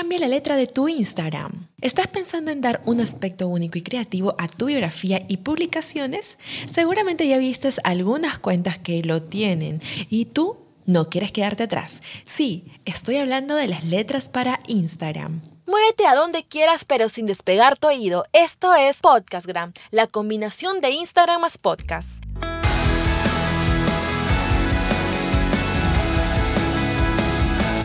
Cambia la letra de tu Instagram. ¿Estás pensando en dar un aspecto único y creativo a tu biografía y publicaciones? Seguramente ya vistes algunas cuentas que lo tienen y tú no quieres quedarte atrás. Sí, estoy hablando de las letras para Instagram. Muévete a donde quieras pero sin despegar tu oído. Esto es Podcastgram, la combinación de Instagram más podcast.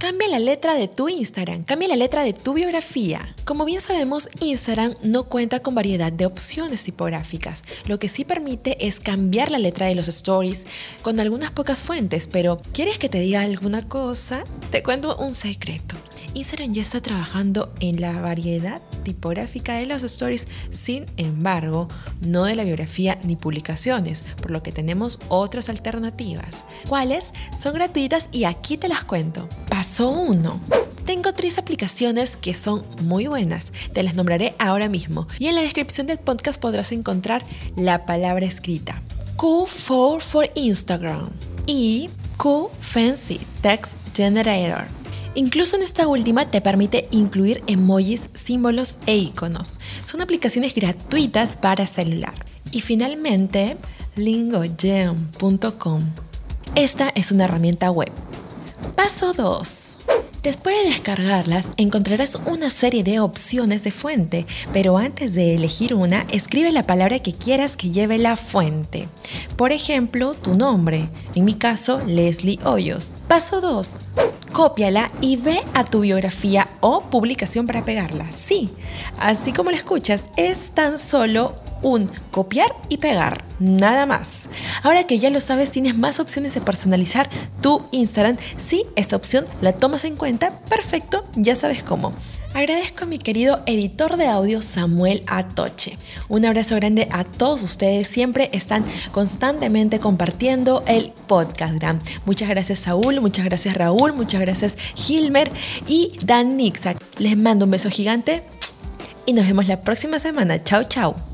Cambia la letra de tu Instagram, cambia la letra de tu biografía. Como bien sabemos, Instagram no cuenta con variedad de opciones tipográficas. Lo que sí permite es cambiar la letra de los stories con algunas pocas fuentes, pero ¿quieres que te diga alguna cosa? Te cuento un secreto. Instagram ya está trabajando en la variedad tipográfica de los stories, sin embargo, no de la biografía ni publicaciones, por lo que tenemos otras alternativas. ¿Cuáles? Son gratuitas y aquí te las cuento. Paso 1. Tengo tres aplicaciones que son muy buenas, te las nombraré ahora mismo y en la descripción del podcast podrás encontrar la palabra escrita. Q4 for Instagram y Q Fancy Text Generator. Incluso en esta última te permite incluir emojis, símbolos e iconos. Son aplicaciones gratuitas para celular. Y finalmente, lingogem.com. Esta es una herramienta web. Paso 2. Después de descargarlas, encontrarás una serie de opciones de fuente, pero antes de elegir una, escribe la palabra que quieras que lleve la fuente. Por ejemplo, tu nombre, en mi caso, Leslie Hoyos. Paso 2 cópiala y ve a tu biografía o publicación para pegarla. Sí, así como lo escuchas, es tan solo un copiar y pegar, nada más. Ahora que ya lo sabes, tienes más opciones de personalizar tu Instagram. Si esta opción la tomas en cuenta, perfecto, ya sabes cómo. Agradezco a mi querido editor de audio Samuel Atoche. Un abrazo grande a todos ustedes. Siempre están constantemente compartiendo el podcast. Muchas gracias Saúl, muchas gracias Raúl, muchas gracias Gilmer y Dan Nixak. Les mando un beso gigante y nos vemos la próxima semana. Chao, chao.